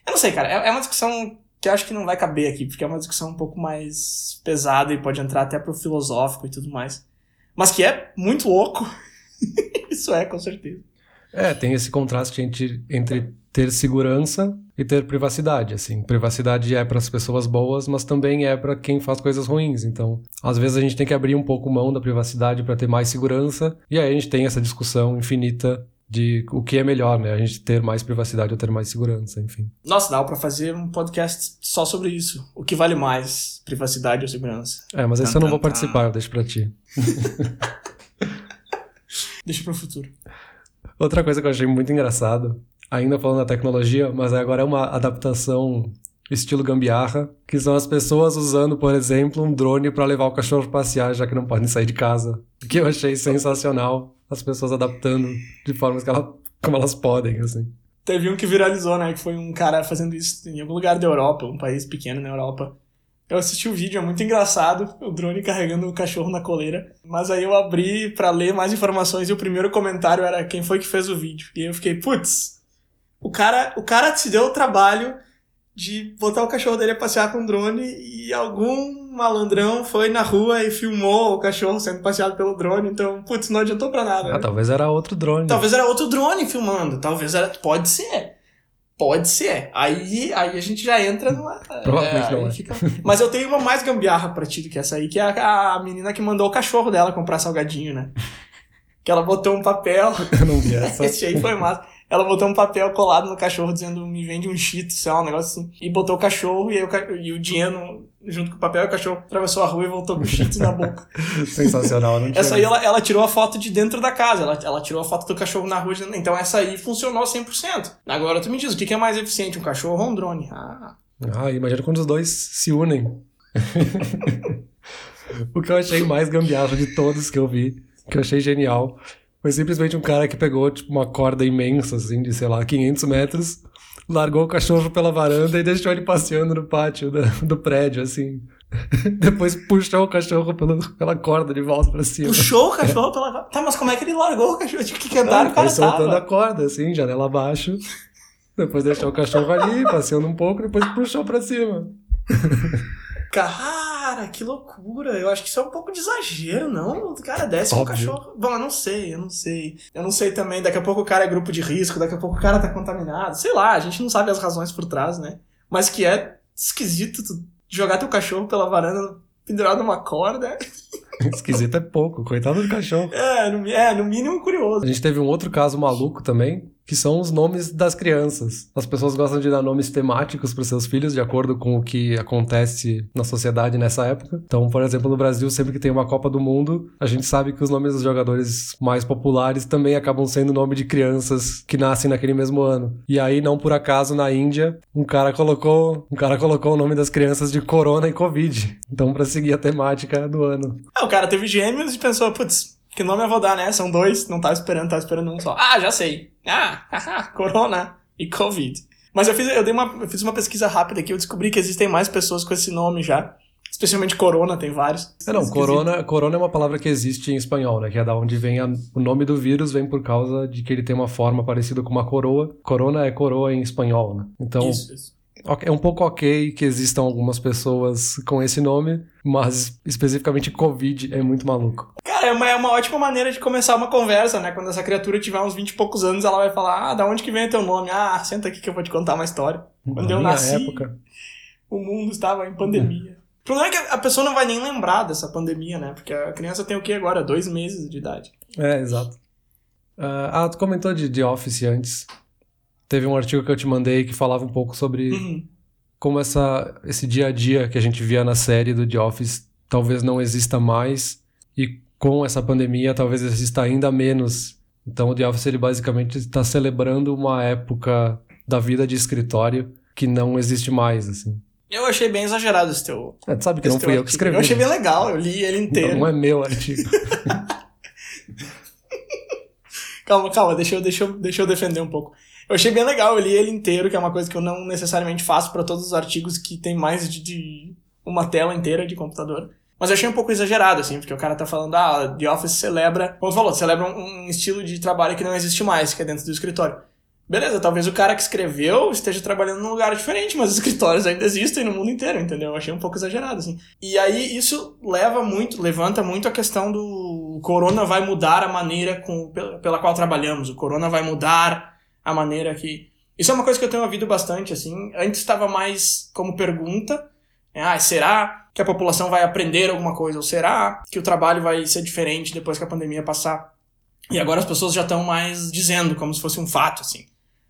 não sei, cara. É, é uma discussão que eu acho que não vai caber aqui, porque é uma discussão um pouco mais pesada e pode entrar até pro filosófico e tudo mais. Mas que é muito louco. isso é, com certeza. É, tem esse contraste entre, entre ter segurança e ter privacidade, assim. Privacidade é para as pessoas boas, mas também é para quem faz coisas ruins. Então, às vezes a gente tem que abrir um pouco mão da privacidade para ter mais segurança, e aí a gente tem essa discussão infinita de o que é melhor, né? A gente ter mais privacidade ou ter mais segurança, enfim. Nossa, dá para fazer um podcast só sobre isso. O que vale mais, privacidade ou segurança? É, mas esse eu não vou participar, eu deixo para ti. Deixa para o futuro. Outra coisa que eu achei muito engraçado ainda falando da tecnologia, mas agora é uma adaptação estilo gambiarra, que são as pessoas usando, por exemplo, um drone para levar o cachorro passear, já que não podem sair de casa. Que eu achei sensacional, as pessoas adaptando de formas que ela, como elas podem, assim. Teve um que viralizou, né, que foi um cara fazendo isso em algum lugar da Europa, um país pequeno na Europa. Eu assisti o vídeo, é muito engraçado, o drone carregando o cachorro na coleira. Mas aí eu abri para ler mais informações e o primeiro comentário era quem foi que fez o vídeo. E eu fiquei, putz, o cara, o cara se deu o trabalho de botar o cachorro dele a passear com um drone e algum malandrão foi na rua e filmou o cachorro sendo passeado pelo drone, então, putz, não adiantou pra nada. Ah, né? talvez era outro drone. Talvez era outro drone filmando, talvez era. Pode ser. Pode ser. Aí, aí a gente já entra numa. Provavelmente é, não é. Fica... Mas eu tenho uma mais gambiarra pra ti do que essa aí, que é a, a menina que mandou o cachorro dela comprar salgadinho, né? Que ela botou um papel. Eu não vi essa. Esse aí foi massa. Ela botou um papel colado no cachorro dizendo me vende um cheeto, sei lá, um negócio assim. E botou o cachorro e, aí o, e o dinheiro junto com o papel, o cachorro atravessou a rua e voltou com o cheetos na boca. Sensacional, não Essa aí ela, ela tirou a foto de dentro da casa, ela, ela tirou a foto do cachorro na rua. Então essa aí funcionou 100%. Agora tu me diz, o que é mais eficiente, um cachorro ou um drone? Ah, ah imagina quando os dois se unem. o que eu achei mais gambiarra de todos que eu vi, que eu achei genial, foi simplesmente um cara que pegou, tipo, uma corda imensa, assim, de, sei lá, 500 metros, largou o cachorro pela varanda e deixou ele passeando no pátio do, do prédio, assim. Depois puxou o cachorro pelo, pela corda de volta pra cima. Puxou o cachorro pela Tá, mas como é que ele largou o cachorro? De que andar o cara soltando tava? a corda, assim, janela abaixo. Depois deixou o cachorro ali, passeando um pouco, depois puxou pra cima. Cara, que loucura. Eu acho que isso é um pouco de exagero, não? O cara desce Óbvio. um cachorro. Bom, eu não sei, eu não sei. Eu não sei também. Daqui a pouco o cara é grupo de risco, daqui a pouco o cara tá contaminado. Sei lá, a gente não sabe as razões por trás, né? Mas que é esquisito jogar teu cachorro pela varanda pendurado numa corda. Esquisito é pouco, coitado do cachorro. É no, é, no mínimo curioso. A gente teve um outro caso maluco também, que são os nomes das crianças. As pessoas gostam de dar nomes temáticos para seus filhos de acordo com o que acontece na sociedade nessa época. Então, por exemplo, no Brasil, sempre que tem uma Copa do Mundo, a gente sabe que os nomes dos jogadores mais populares também acabam sendo nome de crianças que nascem naquele mesmo ano. E aí, não por acaso, na Índia, um cara colocou, um cara colocou o nome das crianças de Corona e Covid. Então, para seguir a temática do ano. Ah, o cara teve gêmeos e pensou, putz, que nome eu vou dar, né? São dois, não tava esperando, tava esperando um só. Ah, já sei. Ah, haha, Corona e Covid. Mas eu fiz, eu dei uma, eu fiz uma pesquisa rápida aqui, eu descobri que existem mais pessoas com esse nome já. Especialmente corona, tem vários. É, não, corona, corona é uma palavra que existe em espanhol, né? Que é da onde vem a, o nome do vírus, vem por causa de que ele tem uma forma parecida com uma coroa. Corona é coroa em espanhol, né? Então, Isso, isso. é um pouco ok que existam algumas pessoas com esse nome, mas especificamente Covid é muito maluco. Cara, é uma, é uma ótima maneira de começar uma conversa, né? Quando essa criatura tiver uns 20 e poucos anos, ela vai falar: Ah, da onde que vem o teu nome? Ah, senta aqui que eu vou te contar uma história. Quando Na eu nasci, época. o mundo estava em pandemia. O problema é que a pessoa não vai nem lembrar dessa pandemia, né? Porque a criança tem o que agora? Dois meses de idade. É, exato. Ah, ah, tu comentou de The Office antes. Teve um artigo que eu te mandei que falava um pouco sobre Uhum. Como essa, esse dia a dia que a gente via na série do The Office talvez não exista mais e com essa pandemia talvez exista ainda menos. Então o The Office ele basicamente está celebrando uma época da vida de escritório que não existe mais, assim. Eu achei bem exagerado esse teu. É, tu sabe que não fui eu que escrevi. Eu achei bem né? legal, eu li ele inteiro. Não é meu artigo. Calma, calma, deixa eu, deixa, eu, deixa eu defender um pouco. Eu achei bem legal, eu li ele inteiro, que é uma coisa que eu não necessariamente faço para todos os artigos que tem mais de, de uma tela inteira de computador. Mas eu achei um pouco exagerado, assim, porque o cara tá falando, ah, The Office celebra, como falou, celebra um, um estilo de trabalho que não existe mais, que é dentro do escritório. Beleza, talvez o cara que escreveu esteja trabalhando num lugar diferente, mas os escritórios ainda existem no mundo inteiro, entendeu? Eu achei um pouco exagerado, assim. E aí isso leva muito, levanta muito a questão do o corona vai mudar a maneira com, pela qual trabalhamos, o corona vai mudar a maneira que. Isso é uma coisa que eu tenho ouvido bastante, assim. Antes estava mais como pergunta. né? Ah, será que a população vai aprender alguma coisa? Ou será que o trabalho vai ser diferente depois que a pandemia passar? E agora as pessoas já estão mais dizendo, como se fosse um fato, assim.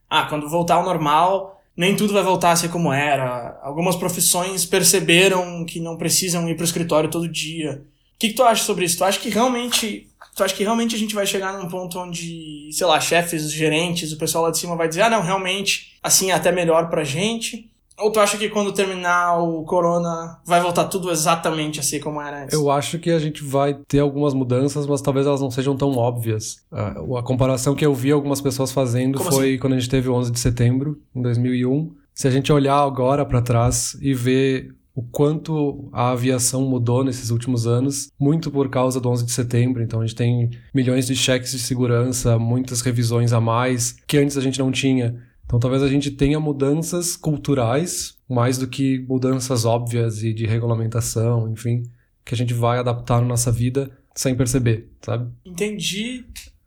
Ah, quando voltar ao normal, nem tudo vai voltar a ser como era. Algumas profissões perceberam que não precisam ir para o escritório todo dia. O que, que tu acha sobre isso? Tu acha que realmente. Tu acha que realmente a gente vai chegar num ponto onde, sei lá, chefes, gerentes, o pessoal lá de cima vai dizer, ah, não, realmente, assim é até melhor pra gente? Ou tu acha que quando terminar o corona vai voltar tudo exatamente assim como era antes? Eu acho que a gente vai ter algumas mudanças, mas talvez elas não sejam tão óbvias. A, a comparação que eu vi algumas pessoas fazendo Como foi quando a gente teve o 11 de setembro, em 2001. Se a gente olhar agora para trás e ver o quanto a aviação mudou nesses últimos anos, muito por causa do 11 de setembro. Então a gente tem milhões de cheques de segurança, muitas revisões a mais que antes a gente não tinha. Então talvez a gente tenha mudanças culturais mais do que mudanças óbvias e de regulamentação, enfim, que a gente vai adaptar na nossa vida sem perceber, sabe? Entendi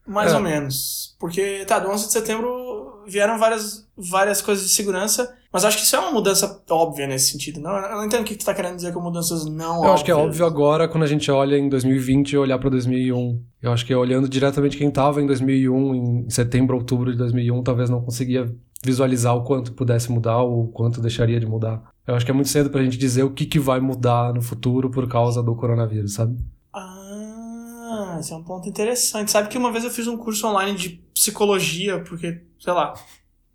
mais É. ou menos. Porque, tá, do 11 de setembro vieram várias, várias coisas de segurança, mas acho que isso é uma mudança óbvia nesse sentido. Não, eu não entendo o que tu tá querendo dizer com mudanças não óbvias. Eu acho que é óbvio agora quando a gente olha em 2020 e olhar para 2001. Eu acho que olhando diretamente quem estava em 2001, em setembro, outubro de 2001, talvez não conseguia visualizar o quanto pudesse mudar ou o quanto deixaria de mudar. Eu acho que é muito cedo pra gente dizer o que, que vai mudar no futuro por causa do coronavírus, sabe? Ah, esse é um ponto interessante. Sabe que uma vez eu fiz um curso online de psicologia, porque, sei lá,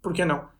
por que não?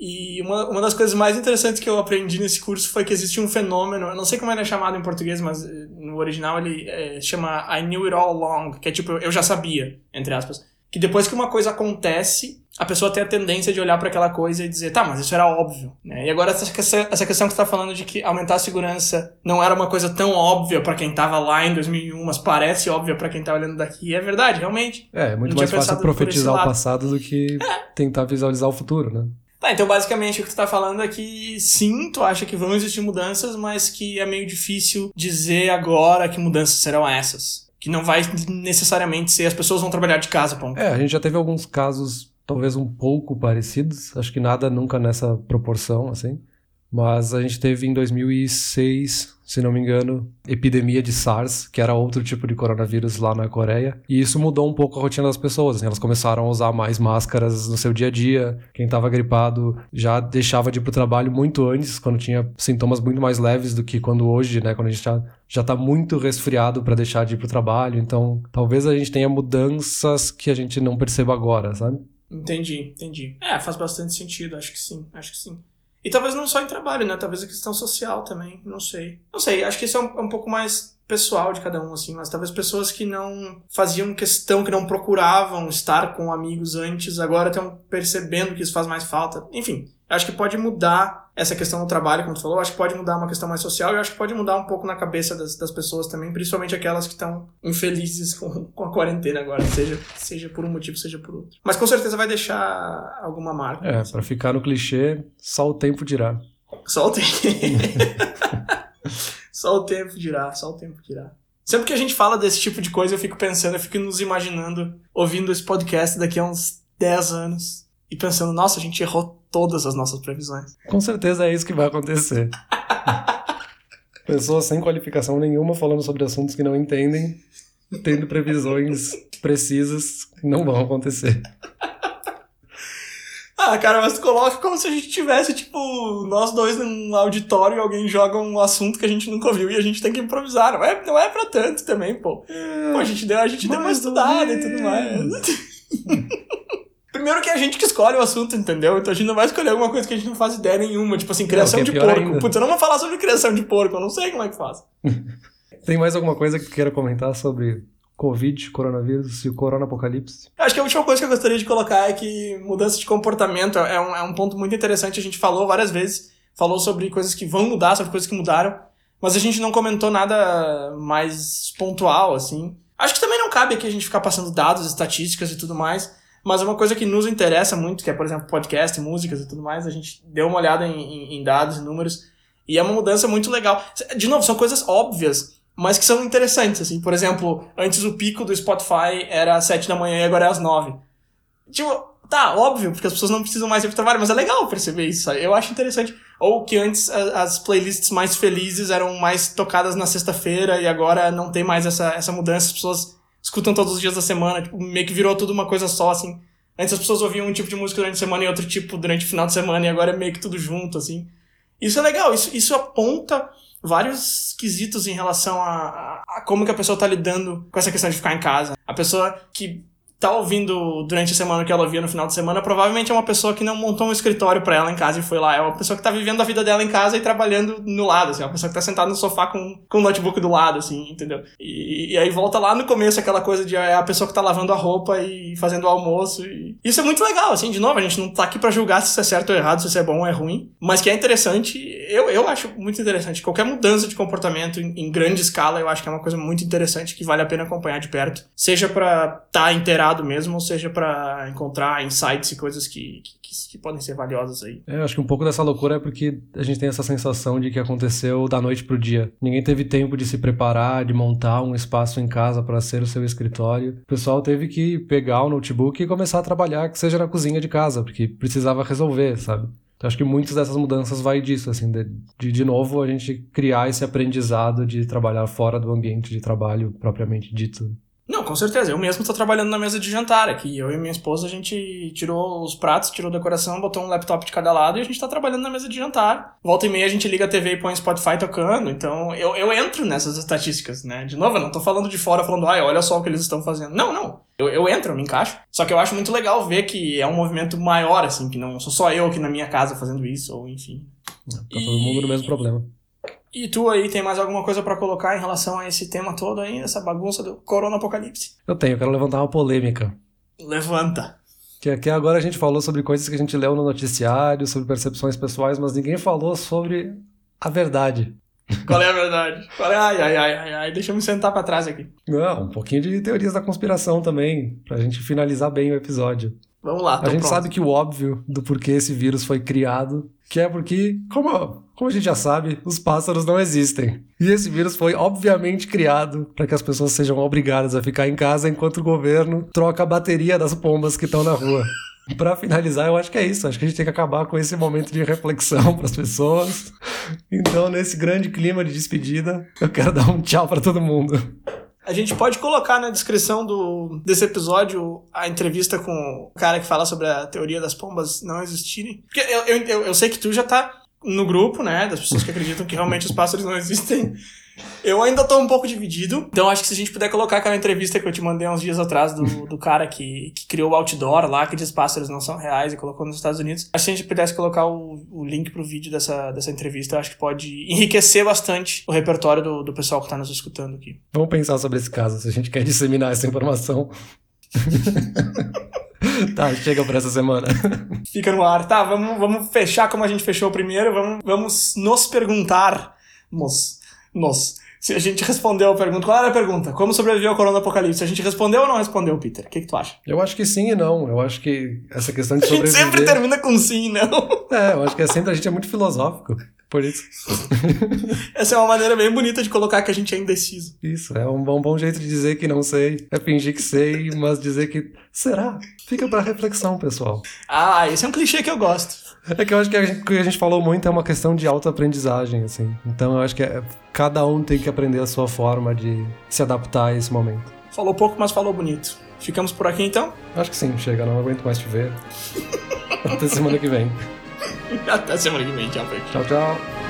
E uma, uma das coisas mais interessantes que eu aprendi nesse curso foi que existe um fenômeno, eu não sei como ele é chamado em português, mas eh, no original ele eh, chama I knew it all along, que é tipo, eu já sabia, entre aspas. Que depois que uma coisa acontece, a pessoa tem a tendência de olhar para aquela coisa e dizer, tá, mas isso era óbvio. Né? E agora essa questão, essa questão que você tá falando de que aumentar a segurança não era uma coisa tão óbvia para quem tava lá em 2001, mas parece óbvia para quem tá olhando daqui, é verdade, realmente. É, é muito Não mais fácil profetizar o passado do que tentar visualizar o futuro, né? Tá, então basicamente o que tu tá falando é que sim, tu acha que vão existir mudanças, mas que é meio difícil dizer agora que mudanças serão essas. Que não vai necessariamente ser as pessoas vão trabalhar de casa, ponto. É, a gente já teve alguns casos talvez um pouco parecidos, acho que nada nunca nessa proporção, assim. Mas a gente teve em 2006, se não me engano, epidemia de SARS, que era outro tipo de coronavírus lá na Coreia. E isso mudou um pouco a rotina das pessoas. assim, elas começaram a usar mais máscaras no seu dia a dia. Quem estava gripado já deixava de ir pro trabalho muito antes, quando tinha sintomas muito mais leves do que quando hoje, né? Quando a gente já, já tá muito resfriado para deixar de ir pro trabalho. Então, talvez a gente tenha mudanças que a gente não perceba agora, sabe? Entendi, entendi. É, faz bastante sentido, acho que sim, acho que sim. E talvez não só em trabalho, né? Talvez a questão social também, não sei. Não sei, acho que isso é um, é um pouco mais pessoal de cada um, assim, mas talvez pessoas que não faziam questão, que não procuravam estar com amigos antes, agora estão percebendo que isso faz mais falta. Enfim, acho que pode mudar essa questão do trabalho, como tu falou, acho que pode mudar uma questão mais social e acho que pode mudar um pouco na cabeça das, das pessoas também, principalmente aquelas que estão infelizes com, com a quarentena agora, seja, seja por um motivo, seja por outro. Mas com certeza vai deixar alguma marca. É, para ficar no clichê, só o tempo dirá. Só o tempo. só o tempo dirá, só o tempo dirá. Sempre que a gente fala desse tipo de coisa, eu fico pensando, eu fico nos imaginando, ouvindo esse podcast daqui a uns 10 anos e pensando, nossa, a gente errou todas as nossas previsões. Com certeza é isso que vai acontecer. Pessoas sem qualificação nenhuma falando sobre assuntos que não entendem, tendo previsões precisas que não vão acontecer. Ah, cara, mas coloca como se a gente tivesse, tipo, nós dois num auditório e alguém joga um assunto que a gente nunca ouviu e a gente tem que improvisar. Não é, não é pra tanto também, pô. É, pô a gente deu, a gente deu uma estudada e tudo mais. Primeiro que é a gente que escolhe o assunto, entendeu? Então a gente não vai escolher alguma coisa que a gente não faz ideia nenhuma. Tipo assim, criação é de porco. Ainda. Putz, eu não vou falar sobre criação de porco, eu não sei como é que faz. Tem mais alguma coisa que tu queira comentar sobre Covid, coronavírus e o corona apocalipse? Acho que a última coisa que eu gostaria de colocar é que mudança de comportamento é um, é um ponto muito interessante. A gente falou várias vezes, falou sobre coisas que vão mudar, sobre coisas que mudaram, mas a gente não comentou nada mais pontual, assim. Acho que também não cabe aqui a gente ficar passando dados, estatísticas e tudo mais. Mas uma coisa que nos interessa muito, que é, por exemplo, podcast, músicas e tudo mais, a gente deu uma olhada em, em, em dados e números, e é uma mudança muito legal. De novo, são coisas óbvias, mas que são interessantes, assim. Por exemplo, antes o pico do Spotify era às 7 da manhã e agora é às 9. Tipo, tá, óbvio, porque as pessoas não precisam mais ir pro trabalho, mas é legal perceber isso, sabe? Eu acho interessante. Ou que antes as playlists mais felizes eram mais tocadas na sexta-feira e agora não tem mais essa, essa mudança, as pessoas escutam todos os dias da semana, tipo, meio que virou tudo uma coisa só, assim. Antes as pessoas ouviam um tipo de música durante a semana e outro tipo durante o final de semana, e agora é meio que tudo junto, assim. Isso é legal, isso, isso aponta vários quesitos em relação a, a, a como que a pessoa tá lidando com essa questão de ficar em casa. A pessoa que tá ouvindo durante a semana que ela ouvia no final de semana, provavelmente é uma pessoa que não montou um escritório para ela em casa e foi lá. É uma pessoa que tá vivendo a vida dela em casa e trabalhando no lado, assim. É uma pessoa que tá sentada no sofá com, com o notebook do lado, assim, entendeu? E, e aí volta lá no começo aquela coisa de é a pessoa que tá lavando a roupa e fazendo o almoço. E... Isso é muito legal, assim, de novo, a gente não tá aqui para julgar se isso é certo ou errado, se isso é bom ou é ruim, mas que é interessante, eu, eu acho muito interessante. Qualquer mudança de comportamento em, em grande escala, eu acho que é uma coisa muito interessante que vale a pena acompanhar de perto. Seja para tá inteirado mesmo, ou seja para encontrar insights e coisas que, que, que, podem ser valiosas aí. É, eu acho que um pouco dessa loucura é porque a gente tem essa sensação de que aconteceu da noite pro dia. Ninguém teve tempo de se preparar, de montar um espaço em casa para ser o seu escritório. O pessoal teve que pegar o notebook e começar a trabalhar, que seja na cozinha de casa, porque precisava resolver, sabe? Então, acho que muitas dessas mudanças vai disso, assim, de, de novo a gente criar esse aprendizado de trabalhar fora do ambiente de trabalho propriamente dito. Não, com certeza. Eu mesmo estou trabalhando na mesa de jantar aqui. Eu e minha esposa, a gente tirou os pratos, tirou a decoração, botou um laptop de cada lado e a gente está trabalhando na mesa de jantar. Volta e meia a gente liga a TV e põe Spotify tocando. Então eu, eu entro nessas estatísticas, né? De novo, eu não estou falando de fora, falando, ai, olha só o que eles estão fazendo. Não, não. Eu, eu entro, eu me encaixo. Só que eu acho muito legal ver que é um movimento maior, assim, que não sou só eu aqui na minha casa fazendo isso, ou enfim. Tá todo mundo no mesmo problema. E tu aí tem mais alguma coisa para colocar em relação a esse tema todo aí, essa bagunça do Corona Apocalipse? Eu tenho, eu quero levantar uma polêmica. Levanta. Que aqui agora a gente falou sobre coisas que a gente leu no noticiário, sobre percepções pessoais, mas ninguém falou sobre a verdade. Qual é a verdade? Qual é? Ai, ai, ai, ai, ai, deixa eu me sentar para trás aqui. Não, um pouquinho de teorias da conspiração também, pra gente finalizar bem o episódio. Vamos lá, A gente pronto. sabe que o óbvio do porquê esse vírus foi criado, que é porque, como como a gente já sabe, os pássaros não existem. E esse vírus foi obviamente criado para que as pessoas sejam obrigadas a ficar em casa enquanto o governo troca a bateria das pombas que estão na rua. Para finalizar, eu acho que é isso. Acho que a gente tem que acabar com esse momento de reflexão para as pessoas. Então, nesse grande clima de despedida, eu quero dar um tchau para todo mundo. A gente pode colocar na descrição do, desse episódio a entrevista com o cara que fala sobre a teoria das pombas não existirem. Porque eu, eu, eu, sei que tu já tá no grupo, né, das pessoas que acreditam que realmente os pássaros não existem. Eu ainda tô um pouco dividido, então acho que se a gente puder colocar aquela entrevista que eu te mandei uns dias atrás do, do cara que, que criou o outdoor lá, que diz pássaros não são reais e colocou nos Estados Unidos. Acho que se a gente pudesse colocar o, o link pro vídeo dessa, dessa entrevista, eu acho que pode enriquecer bastante o repertório do, do pessoal que tá nos escutando aqui. Vamos pensar sobre esse caso, se a gente quer disseminar essa informação. tá, chega pra essa semana. Fica no ar. Tá, vamos, vamos fechar como a gente fechou o primeiro. Vamos, vamos nos perguntar. Nos. Nos. Se a gente respondeu a pergunta. Qual era a pergunta? Como sobreviver ao corona apocalipse? A gente respondeu ou não respondeu, Peter? O que, que tu acha? Eu acho que sim e não. Eu acho que essa questão de A gente sobreviver... sempre termina com sim e não. É, eu acho que é sempre a gente é muito filosófico. Por isso. Essa é uma maneira bem bonita de colocar que a gente é indeciso. Isso, é um bom, bom jeito de dizer que não sei. É fingir que sei, mas dizer que será. Fica pra reflexão, pessoal. Ah, esse é um clichê que eu gosto. É que eu acho que a gente, o que a gente falou muito é uma questão de autoaprendizagem, assim. Então eu acho que é- cada um tem que aprender a sua forma de se adaptar a esse momento. Falou pouco, mas falou bonito. Ficamos por aqui então? Acho que sim, chega, não aguento mais te ver. Até semana que vem. Até semana que vem, tchau, Peter. Tchau, tchau.